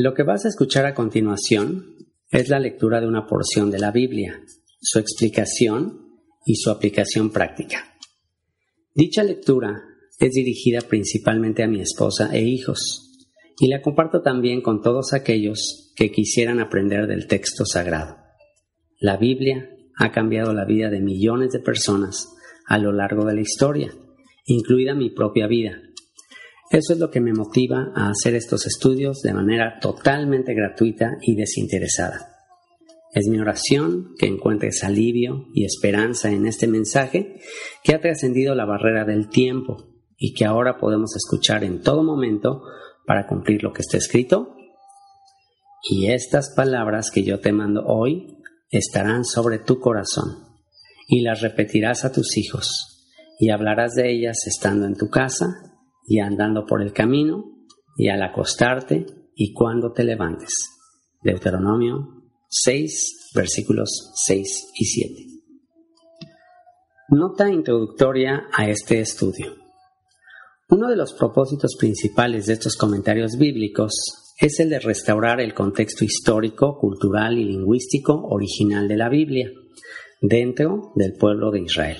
Lo que vas a escuchar a continuación es la lectura de una porción de la Biblia, su explicación y su aplicación práctica. Dicha lectura es dirigida principalmente a mi esposa e hijos y la comparto también con todos aquellos que quisieran aprender del texto sagrado. La Biblia ha cambiado la vida de millones de personas a lo largo de la historia, incluida mi propia vida. Eso es lo que me motiva a hacer estos estudios de manera totalmente gratuita y desinteresada. Es mi oración que encuentres alivio y esperanza en este mensaje que ha trascendido la barrera del tiempo y que ahora podemos escuchar en todo momento para cumplir lo que está escrito. Y estas palabras que yo te mando hoy estarán sobre tu corazón y las repetirás a tus hijos y hablarás de ellas estando en tu casa y andando por el camino y al acostarte y cuando te levantes. Deuteronomio 6, versículos 6 y 7. Nota introductoria a este estudio. Uno de los propósitos principales de estos comentarios bíblicos es el de restaurar el contexto histórico, cultural y lingüístico original de la Biblia dentro del pueblo de Israel.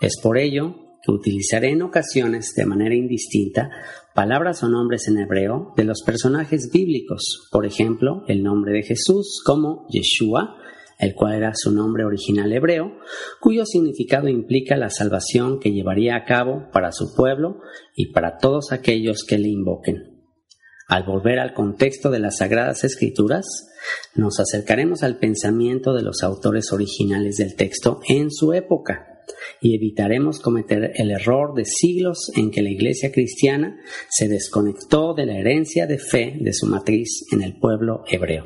Es por ello utilizaré en ocasiones de manera indistinta palabras o nombres en hebreo de los personajes bíblicos, por ejemplo, el nombre de Jesús como Yeshua, el cual era su nombre original hebreo, cuyo significado implica la salvación que llevaría a cabo para su pueblo y para todos aquellos que le invoquen. Al volver al contexto de las Sagradas Escrituras, nos acercaremos al pensamiento de los autores originales del texto en su época y evitaremos cometer el error de siglos en que la Iglesia cristiana se desconectó de la herencia de fe de su matriz en el pueblo hebreo.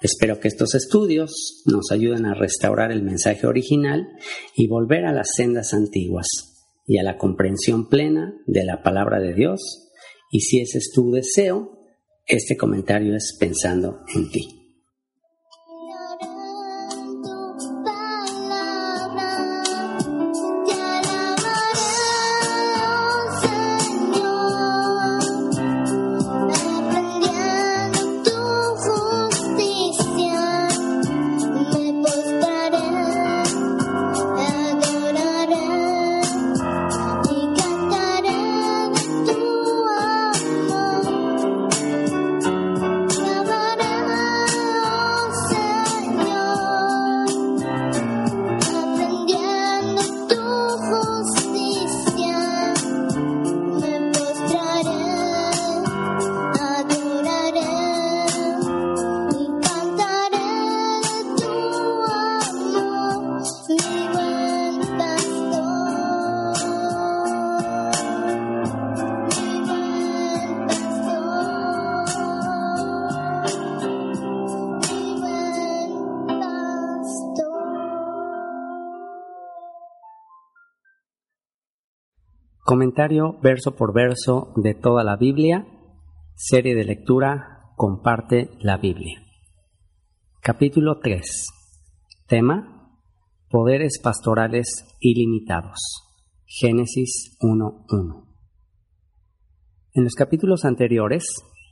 Espero que estos estudios nos ayuden a restaurar el mensaje original y volver a las sendas antiguas y a la comprensión plena de la palabra de Dios y si ese es tu deseo, este comentario es pensando en ti. Comentario verso por verso de toda la Biblia. Serie de lectura Comparte la Biblia. Capítulo 3. Tema Poderes pastorales ilimitados. Génesis 1.1. En los capítulos anteriores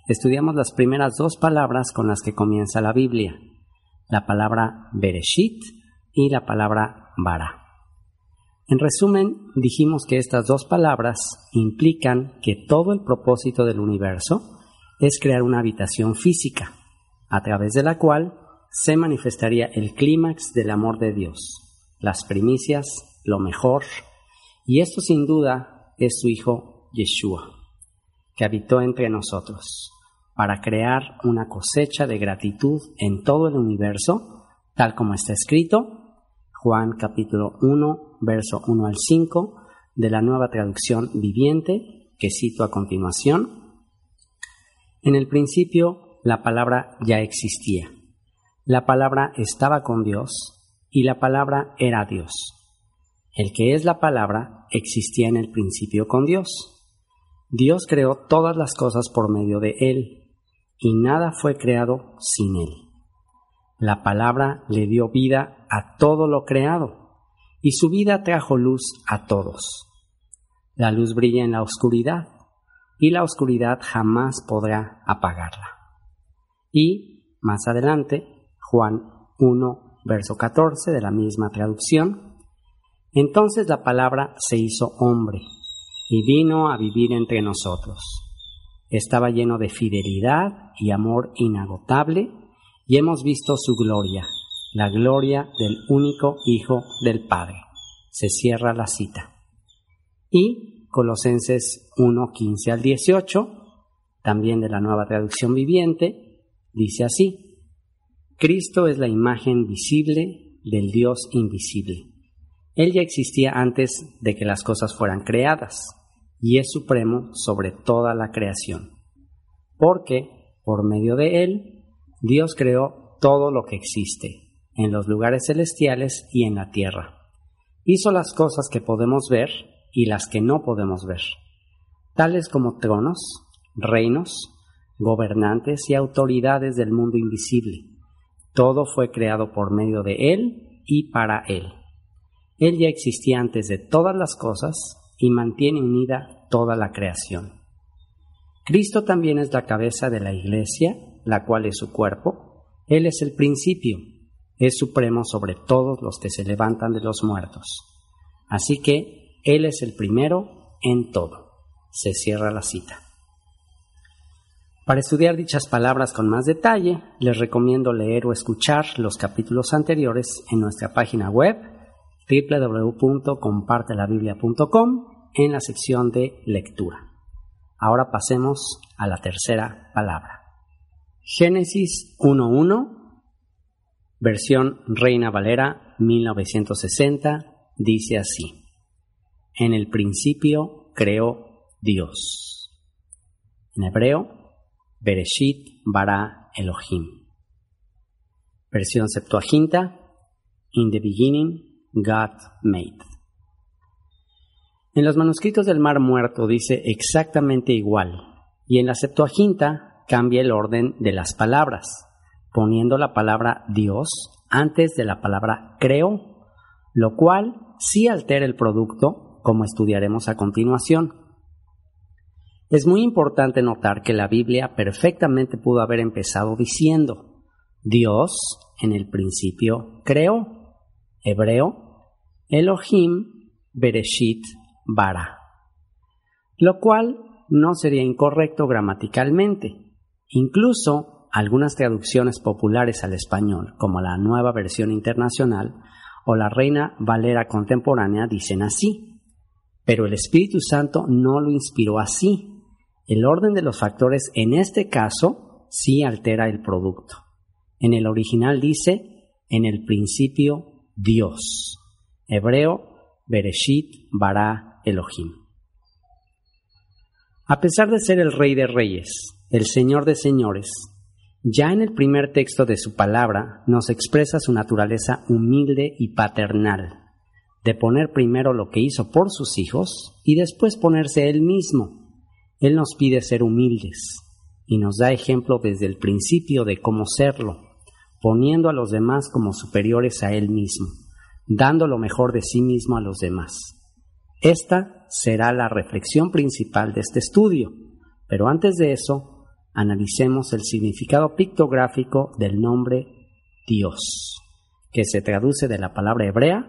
estudiamos las primeras dos palabras con las que comienza la Biblia, la palabra Bereshit y la palabra Bara. En resumen, dijimos que estas dos palabras implican que todo el propósito del universo es crear una habitación física, a través de la cual se manifestaría el clímax del amor de Dios, las primicias, lo mejor, y esto sin duda es su Hijo Yeshua, que habitó entre nosotros, para crear una cosecha de gratitud en todo el universo, tal como está escrito Juan capítulo 1, verso 1 al 5 de la nueva traducción viviente que cito a continuación. En el principio la palabra ya existía. La palabra estaba con Dios y la palabra era Dios. El que es la palabra existía en el principio con Dios. Dios creó todas las cosas por medio de Él, y nada fue creado sin Él. La palabra le dio vida a todo lo creado, y su vida trajo luz a todos. La luz brilla en la oscuridad, y la oscuridad jamás podrá apagarla. Y, más adelante, Juan 1, verso 14 de la misma traducción, entonces la palabra se hizo hombre y vino a vivir entre nosotros. Estaba lleno de fidelidad y amor inagotable y hemos visto su gloria, la gloria del único Hijo del Padre. Se cierra la cita. Y Colosenses 1, 15 al 18, también de la nueva traducción viviente, dice así, Cristo es la imagen visible del Dios invisible. Él ya existía antes de que las cosas fueran creadas y es supremo sobre toda la creación. Porque, por medio de Él, Dios creó todo lo que existe, en los lugares celestiales y en la tierra. Hizo las cosas que podemos ver y las que no podemos ver, tales como tronos, reinos, gobernantes y autoridades del mundo invisible. Todo fue creado por medio de Él y para Él. Él ya existía antes de todas las cosas y mantiene unida toda la creación. Cristo también es la cabeza de la Iglesia, la cual es su cuerpo. Él es el principio, es supremo sobre todos los que se levantan de los muertos. Así que Él es el primero en todo. Se cierra la cita. Para estudiar dichas palabras con más detalle, les recomiendo leer o escuchar los capítulos anteriores en nuestra página web www.compartelabiblia.com en la sección de lectura. Ahora pasemos a la tercera palabra. Génesis 1.1, versión Reina Valera 1960, dice así. En el principio creó Dios. En hebreo, Bereshit bara Elohim. Versión Septuaginta, In the beginning God made. En los manuscritos del Mar Muerto dice exactamente igual, y en la Septuaginta cambia el orden de las palabras, poniendo la palabra Dios antes de la palabra creo, lo cual sí altera el producto, como estudiaremos a continuación. Es muy importante notar que la Biblia perfectamente pudo haber empezado diciendo, Dios en el principio creó hebreo, Elohim Bereshit Bara, lo cual no sería incorrecto gramaticalmente. Incluso algunas traducciones populares al español, como la nueva versión internacional o la Reina Valera contemporánea, dicen así. Pero el Espíritu Santo no lo inspiró así. El orden de los factores en este caso sí altera el producto. En el original dice, en el principio Dios. Hebreo, Bereshit bara Elohim. A pesar de ser el Rey de Reyes, el Señor de Señores, ya en el primer texto de su palabra nos expresa su naturaleza humilde y paternal, de poner primero lo que hizo por sus hijos y después ponerse él mismo. Él nos pide ser humildes y nos da ejemplo desde el principio de cómo serlo poniendo a los demás como superiores a él mismo, dando lo mejor de sí mismo a los demás. Esta será la reflexión principal de este estudio, pero antes de eso, analicemos el significado pictográfico del nombre Dios, que se traduce de la palabra hebrea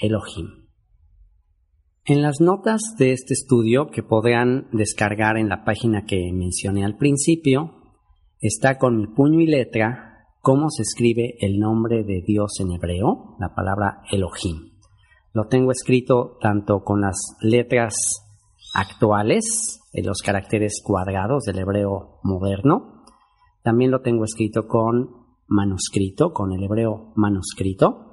Elohim. En las notas de este estudio que podrán descargar en la página que mencioné al principio, está con mi puño y letra cómo se escribe el nombre de Dios en hebreo, la palabra Elohim. Lo tengo escrito tanto con las letras actuales, los caracteres cuadrados del hebreo moderno, también lo tengo escrito con manuscrito, con el hebreo manuscrito,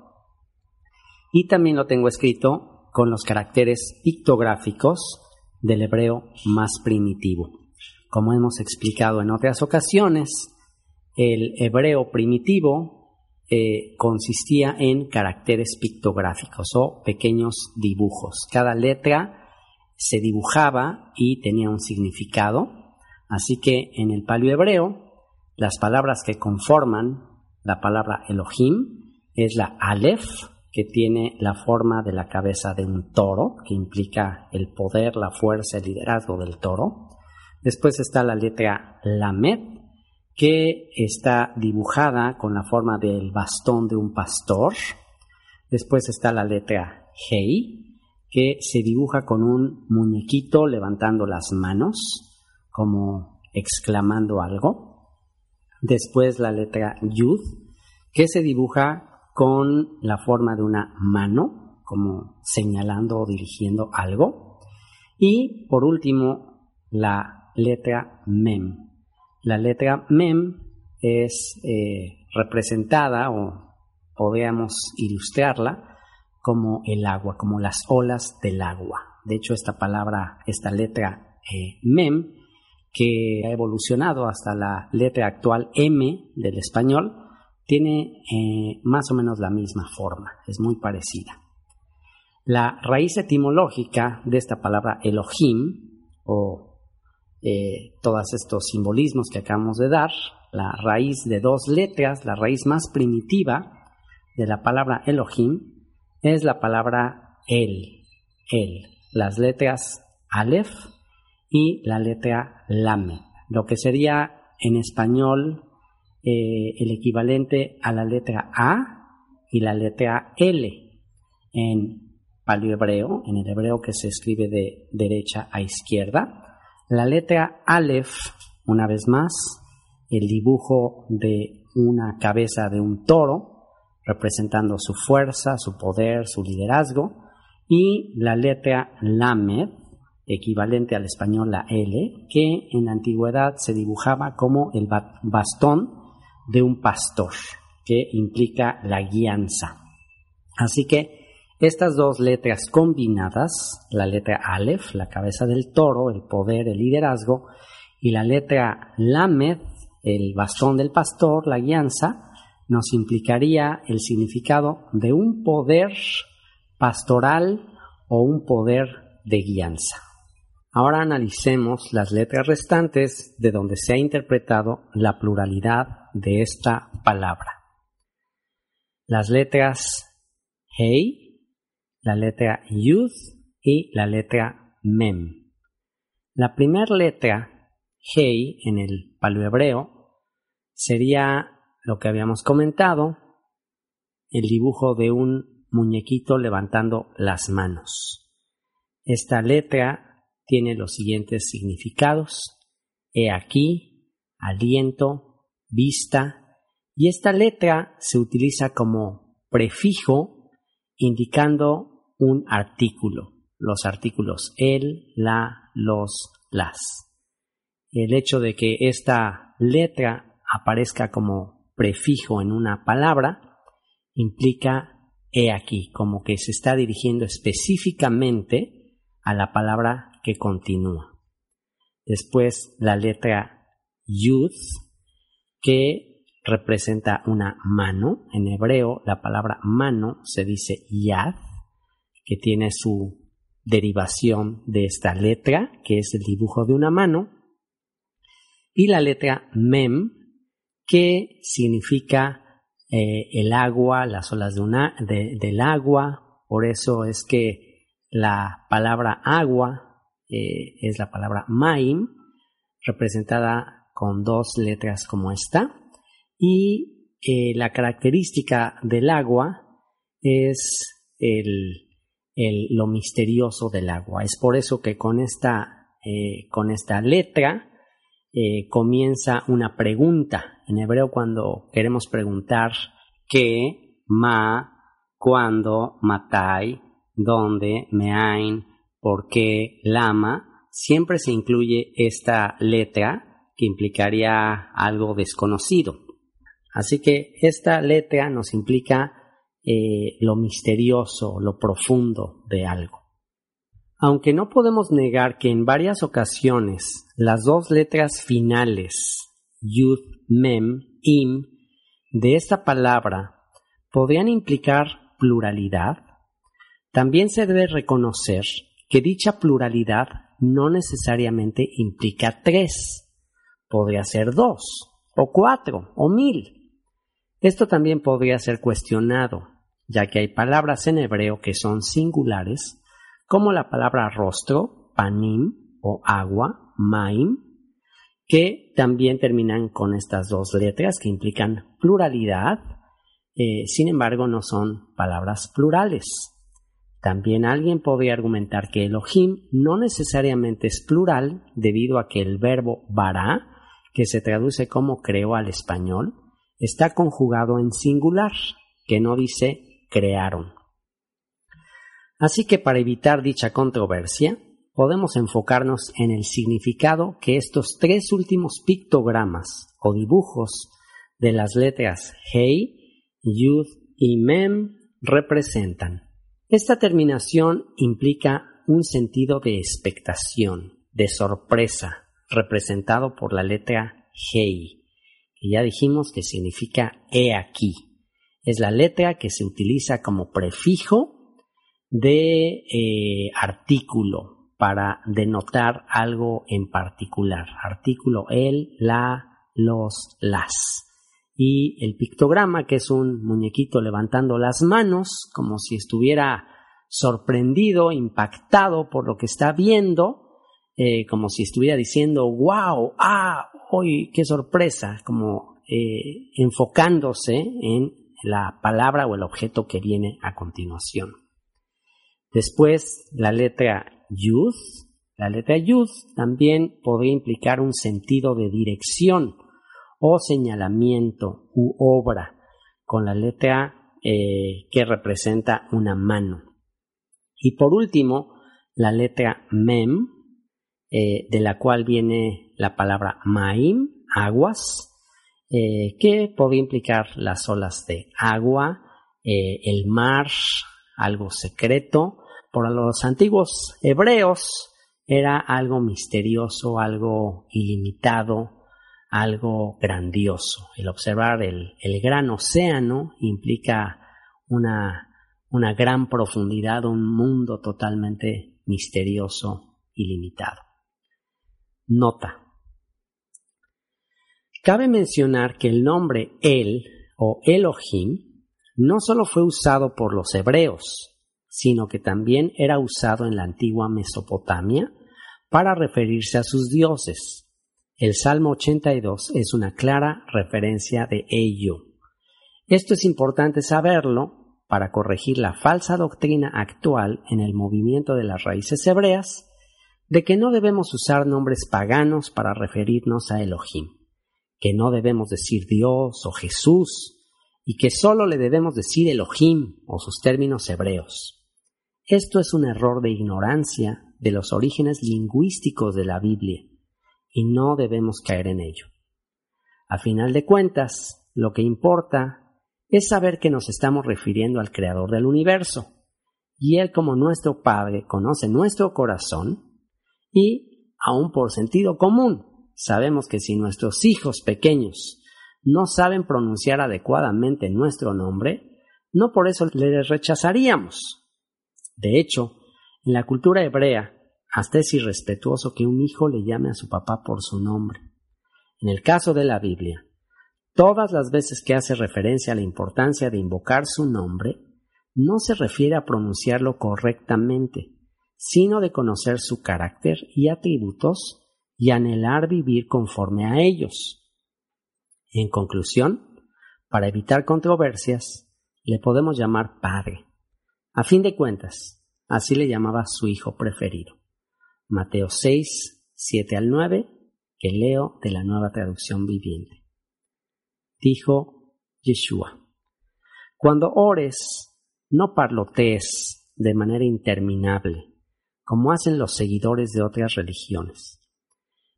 y también lo tengo escrito con los caracteres pictográficos del hebreo más primitivo. Como hemos explicado en otras ocasiones, el hebreo primitivo eh, consistía en caracteres pictográficos o pequeños dibujos. Cada letra se dibujaba y tenía un significado. Así que en el paleohebreo, las palabras que conforman la palabra Elohim es la Aleph, que tiene la forma de la cabeza de un toro, que implica el poder, la fuerza, el liderazgo del toro. Después está la letra Lamed, que está dibujada con la forma del bastón de un pastor. Después está la letra Hei, que se dibuja con un muñequito levantando las manos, como exclamando algo. Después la letra Yud, que se dibuja con la forma de una mano, como señalando o dirigiendo algo. Y por último, la letra mem. La letra mem es eh, representada o podríamos ilustrarla como el agua, como las olas del agua. De hecho, esta palabra, esta letra eh, mem, que ha evolucionado hasta la letra actual M del español, tiene eh, más o menos la misma forma, es muy parecida. La raíz etimológica de esta palabra Elohim, o eh, todos estos simbolismos que acabamos de dar, la raíz de dos letras, la raíz más primitiva de la palabra Elohim, es la palabra El, El, las letras Aleph y la letra Lame, lo que sería en español eh, el equivalente a la letra A y la letra L en paleohebreo, en el hebreo que se escribe de derecha a izquierda. La letra Aleph, una vez más, el dibujo de una cabeza de un toro, representando su fuerza, su poder, su liderazgo. Y la letra Lamed, equivalente al español la L, que en la antigüedad se dibujaba como el bastón de un pastor, que implica la guianza. Así que estas dos letras combinadas, la letra Aleph, la cabeza del toro, el poder, el liderazgo, y la letra Lamed, el bastón del pastor, la guianza, nos implicaría el significado de un poder pastoral o un poder de guianza. Ahora analicemos las letras restantes de donde se ha interpretado la pluralidad de esta palabra. Las letras Hei, la letra Yud y la letra Mem. La primera letra Hei en el paleohebreo sería lo que habíamos comentado, el dibujo de un muñequito levantando las manos. Esta letra tiene los siguientes significados. He aquí, aliento, vista, y esta letra se utiliza como prefijo indicando un artículo, los artículos el, la, los, las. El hecho de que esta letra aparezca como prefijo en una palabra implica he aquí, como que se está dirigiendo específicamente a la palabra que continúa. Después la letra yud que representa una mano. En hebreo la palabra mano se dice yad, que tiene su derivación de esta letra, que es el dibujo de una mano, y la letra mem, que significa eh, el agua, las olas del agua, por eso es que la palabra agua eh, es la palabra maim, representada con dos letras como esta. Y eh, la característica del agua es el, lo misterioso del agua. Es por eso que con esta, con esta letra eh, comienza una pregunta. En hebreo cuando queremos preguntar qué, ma, cuándo, matai, dónde, meain, por qué, lama, siempre se incluye esta letra que implicaría algo desconocido. Así que esta letra nos implica eh, lo misterioso, lo profundo de algo. Aunque no podemos negar que en varias ocasiones las dos letras finales, yud, mem, im, de esta palabra podrían implicar pluralidad, también se debe reconocer que dicha pluralidad no necesariamente implica tres, podría ser dos, o cuatro, o mil. Esto también podría ser cuestionado, ya que hay palabras en hebreo que son singulares como la palabra rostro, panim o agua, maim, que también terminan con estas dos letras que implican pluralidad, eh, sin embargo no son palabras plurales. También alguien podría argumentar que Elohim no necesariamente es plural debido a que el verbo bara, que se traduce como creó al español, está conjugado en singular, que no dice crearon. Así que para evitar dicha controversia, podemos enfocarnos en el significado que estos tres últimos pictogramas o dibujos de las letras Hei, Yud y Mem representan. Esta terminación implica un sentido de expectación, de sorpresa, representado por la letra Hei, que ya dijimos que significa he aquí. Es la letra que se utiliza como prefijo de eh, artículo para denotar algo en particular. Artículo el, la, los, las. Y el pictograma, que es un muñequito levantando las manos, como si estuviera sorprendido, impactado por lo que está viendo, eh, como si estuviera diciendo, wow, ah, hoy, qué sorpresa, como eh, enfocándose en la palabra o el objeto que viene a continuación. Después, la letra yud. La letra yud también podría implicar un sentido de dirección o señalamiento u obra con la letra eh, que representa una mano. Y por último, la letra mem, eh, de la cual viene la palabra maim, aguas, eh, que podría implicar las olas de agua, el mar, algo secreto, por los antiguos hebreos era algo misterioso, algo ilimitado, algo grandioso. El observar el, gran océano implica una, una gran profundidad, un mundo totalmente misterioso, ilimitado. Nota. Cabe mencionar que el nombre El o Elohim no solo fue usado por los hebreos, sino que también era usado en la antigua Mesopotamia para referirse a sus dioses. El Salmo 82 es una clara referencia de ello. Esto es importante saberlo para corregir la falsa doctrina actual en el movimiento de las raíces hebreas de que no debemos usar nombres paganos para referirnos a Elohim, que no debemos decir Dios o Jesús, y que solo le debemos decir Elohim o sus términos hebreos. Esto es un error de ignorancia de los orígenes lingüísticos de la Biblia y no debemos caer en ello. A final de cuentas, lo que importa es saber que nos estamos refiriendo al Creador del universo, y Él como nuestro Padre conoce nuestro corazón y, aun por sentido común, sabemos que si nuestros hijos pequeños no saben pronunciar adecuadamente nuestro nombre, no por eso les rechazaríamos, de hecho, en la cultura hebrea, hasta es irrespetuoso que un hijo le llame a su papá por su nombre. En el caso de la Biblia, todas las veces que hace referencia a la importancia de invocar su nombre, no se refiere a pronunciarlo correctamente, sino de conocer su carácter y atributos y anhelar vivir conforme a ellos. En conclusión, para evitar controversias, le podemos llamar Padre, a fin de cuentas, así le llamaba su hijo preferido. Mateo 6, 7 al 9, que leo de la nueva traducción viviente. Dijo Yeshua, Cuando ores, no parlotees de manera interminable, como hacen los seguidores de otras religiones.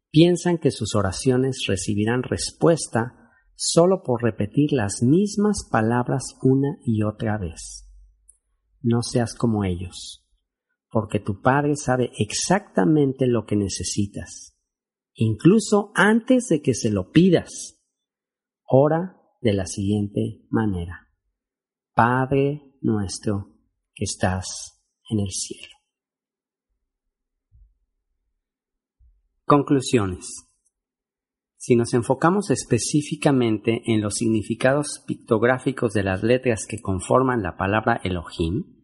Piensan que sus oraciones recibirán respuesta solo por repetir las mismas palabras una y otra vez no seas como ellos, porque tu Padre sabe exactamente lo que necesitas, incluso antes de que se lo pidas. Ora de la siguiente manera. Padre nuestro que estás en el cielo. Conclusiones. Si nos enfocamos específicamente en los significados pictográficos de las letras que conforman la palabra Elohim,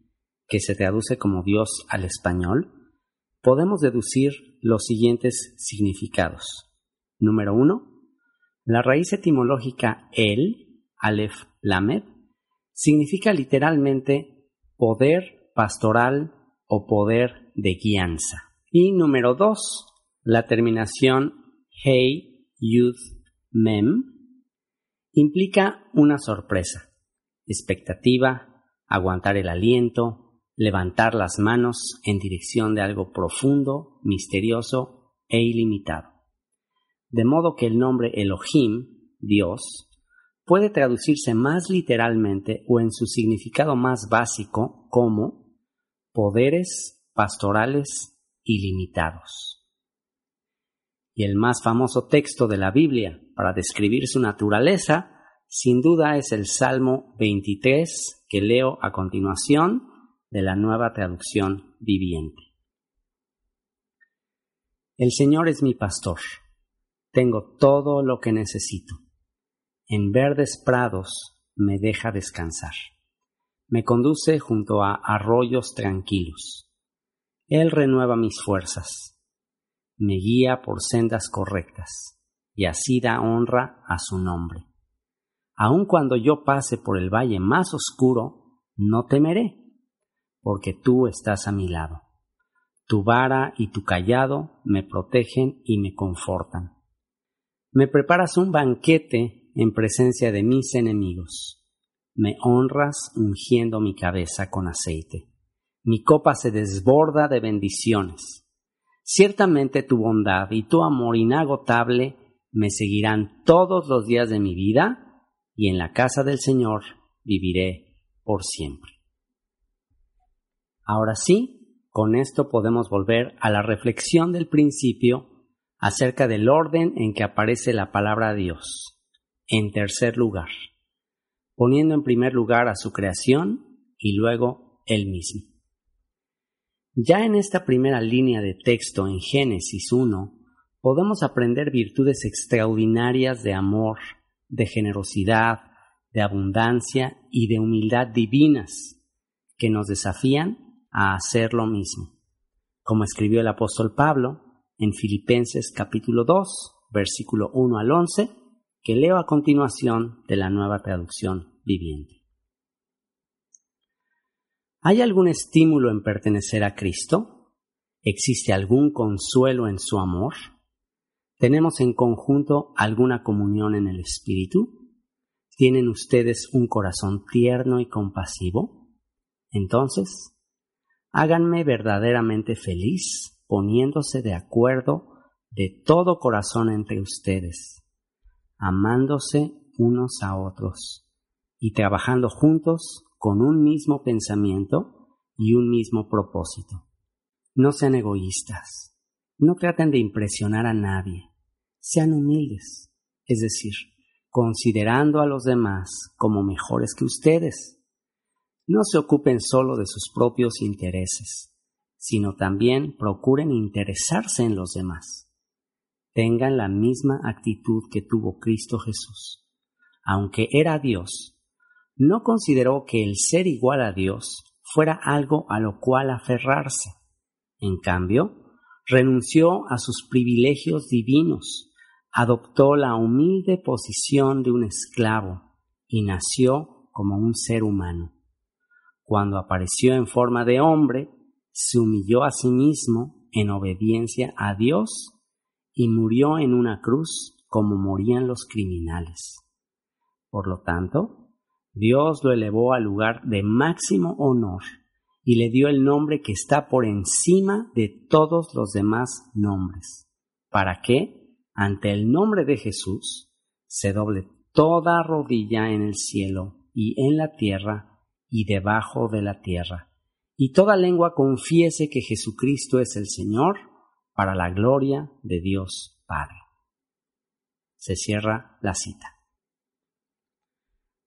que se traduce como Dios al español, podemos deducir los siguientes significados. Número uno, la raíz etimológica El, Aleph Lamed, significa literalmente poder pastoral o poder de guianza. Y número dos, la terminación Hey, Youth, Mem implica una sorpresa, expectativa, aguantar el aliento, levantar las manos en dirección de algo profundo, misterioso e ilimitado. De modo que el nombre Elohim, Dios, puede traducirse más literalmente o en su significado más básico como poderes pastorales ilimitados. Y el más famoso texto de la Biblia para describir su naturaleza, sin duda es el Salmo 23 que leo a continuación de la nueva traducción viviente. El Señor es mi pastor. Tengo todo lo que necesito. En verdes prados me deja descansar. Me conduce junto a arroyos tranquilos. Él renueva mis fuerzas. Me guía por sendas correctas y así da honra a su nombre. Aun cuando yo pase por el valle más oscuro, no temeré porque tú estás a mi lado. Tu vara y tu callado me protegen y me confortan. Me preparas un banquete en presencia de mis enemigos. Me honras ungiendo mi cabeza con aceite. Mi copa se desborda de bendiciones. Ciertamente tu bondad y tu amor inagotable me seguirán todos los días de mi vida, y en la casa del Señor viviré por siempre. Ahora sí, con esto podemos volver a la reflexión del principio acerca del orden en que aparece la palabra Dios. En tercer lugar, poniendo en primer lugar a su creación y luego él mismo. Ya en esta primera línea de texto en Génesis 1, podemos aprender virtudes extraordinarias de amor, de generosidad, de abundancia y de humildad divinas, que nos desafían a hacer lo mismo, como escribió el apóstol Pablo en Filipenses capítulo 2, versículo 1 al 11, que leo a continuación de la nueva traducción viviente. ¿Hay algún estímulo en pertenecer a Cristo? ¿Existe algún consuelo en su amor? ¿Tenemos en conjunto alguna comunión en el Espíritu? ¿Tienen ustedes un corazón tierno y compasivo? Entonces, háganme verdaderamente feliz poniéndose de acuerdo de todo corazón entre ustedes, amándose unos a otros y trabajando juntos con un mismo pensamiento y un mismo propósito. No sean egoístas, no traten de impresionar a nadie, sean humildes, es decir, considerando a los demás como mejores que ustedes no se ocupen solo de sus propios intereses, sino también procuren interesarse en los demás. Tengan la misma actitud que tuvo Cristo Jesús. Aunque era Dios, no consideró que el ser igual a Dios fuera algo a lo cual aferrarse. En cambio, renunció a sus privilegios divinos, adoptó la humilde posición de un esclavo y nació como un ser humano cuando apareció en forma de hombre, se humilló a sí mismo en obediencia a Dios y murió en una cruz como morían los criminales. Por lo tanto, Dios lo elevó al lugar de máximo honor y le dio el nombre que está por encima de todos los demás nombres, para que, ante el nombre de Jesús, se doble toda rodilla en el cielo y en la tierra y debajo de la tierra, y toda lengua confiese que Jesucristo es el Señor para la gloria de Dios Padre. Se cierra la cita.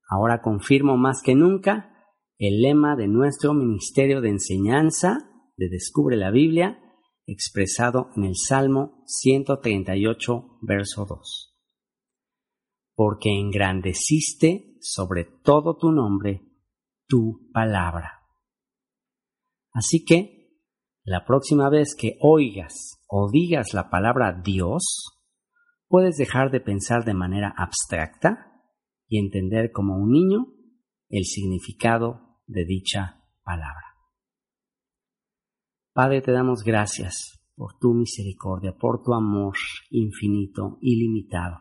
Ahora confirmo más que nunca el lema de nuestro Ministerio de Enseñanza de Descubre la Biblia, expresado en el Salmo 138, verso 2. Porque engrandeciste sobre todo tu nombre tu palabra. Así que, la próxima vez que oigas o digas la palabra Dios, puedes dejar de pensar de manera abstracta y entender como un niño el significado de dicha palabra. Padre, te damos gracias por tu misericordia, por tu amor infinito, ilimitado,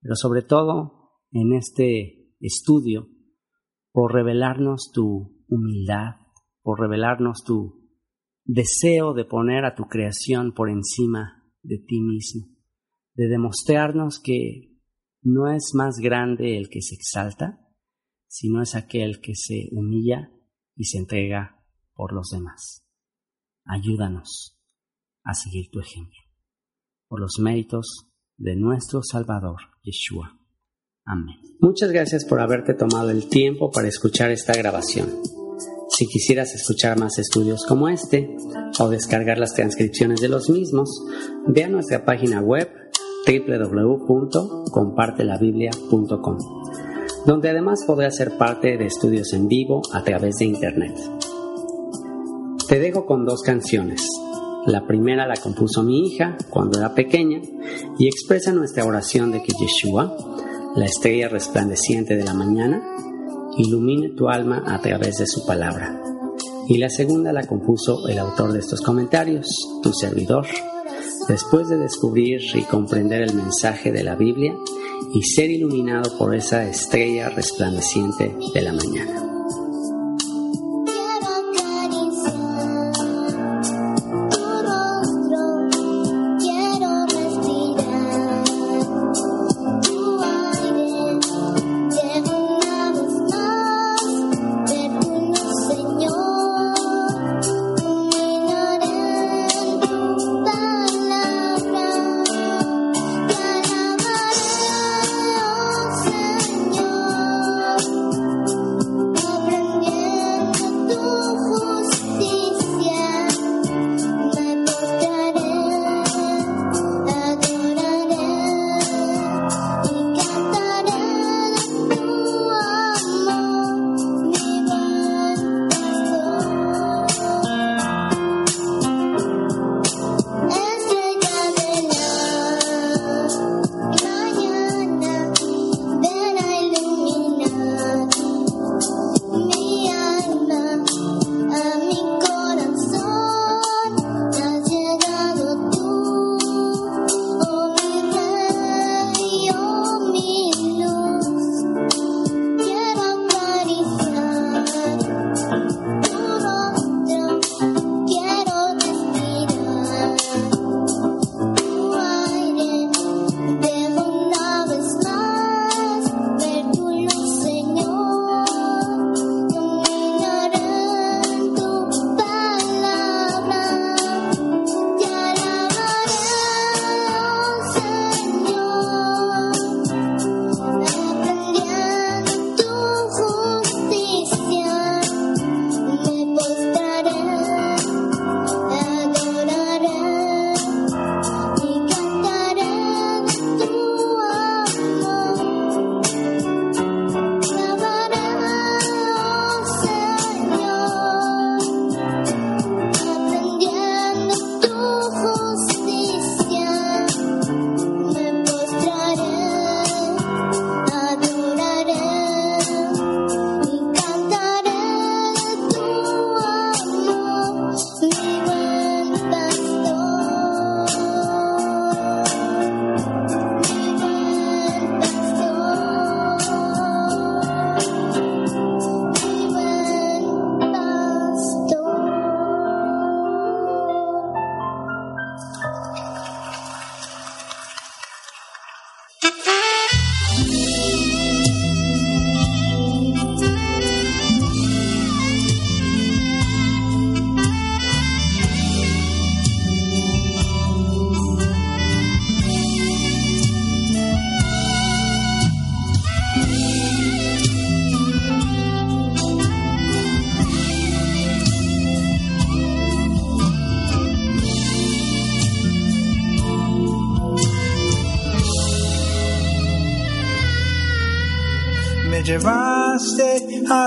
pero sobre todo en este estudio, por revelarnos tu humildad, por revelarnos tu deseo de poner a tu creación por encima de ti mismo, de demostrarnos que no es más grande el que se exalta, sino es aquel que se humilla y se entrega por los demás. Ayúdanos a seguir tu ejemplo, por los méritos de nuestro Salvador, Yeshua. Muchas gracias por haberte tomado el tiempo para escuchar esta grabación. Si quisieras escuchar más estudios como este o descargar las transcripciones de los mismos, ve a nuestra página web www.compartelabiblia.com, donde además podrás ser parte de estudios en vivo a través de Internet. Te dejo con dos canciones. La primera la compuso mi hija cuando era pequeña y expresa nuestra oración de que Yeshua, la estrella resplandeciente de la mañana, ilumine tu alma a través de su palabra. Y la segunda la compuso el autor de estos comentarios, tu servidor, después de descubrir y comprender el mensaje de la Biblia y ser iluminado por esa estrella resplandeciente de la mañana.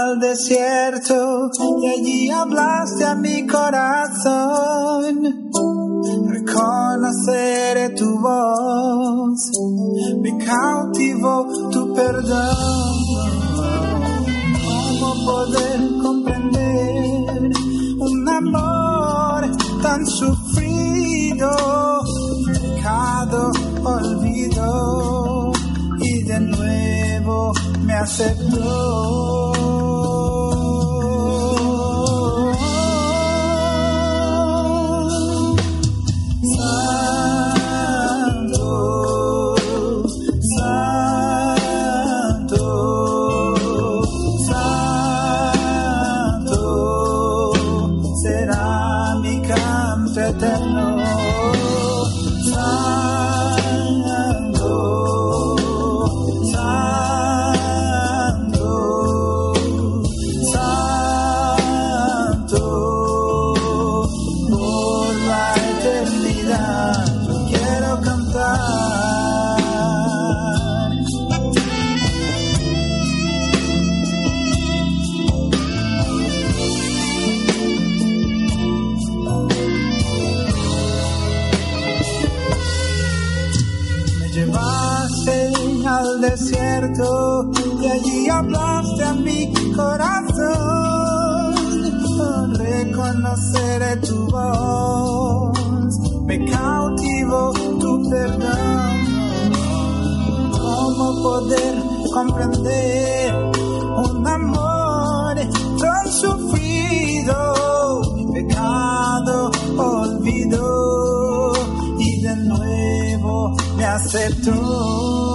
Al desierto y allí hablaste a mi corazón. Reconoceré tu voz, me cautivó tu perdón. ¿Cómo poder comprender un amor tan sufrido? Pecado, olvido y de nuevo me aceptó. Y allí hablaste a mi corazón. Reconoceré tu voz, me cautivo tu perdón. ¿Cómo poder comprender un amor tan sufrido? Mi pecado olvidó y de nuevo me aceptó.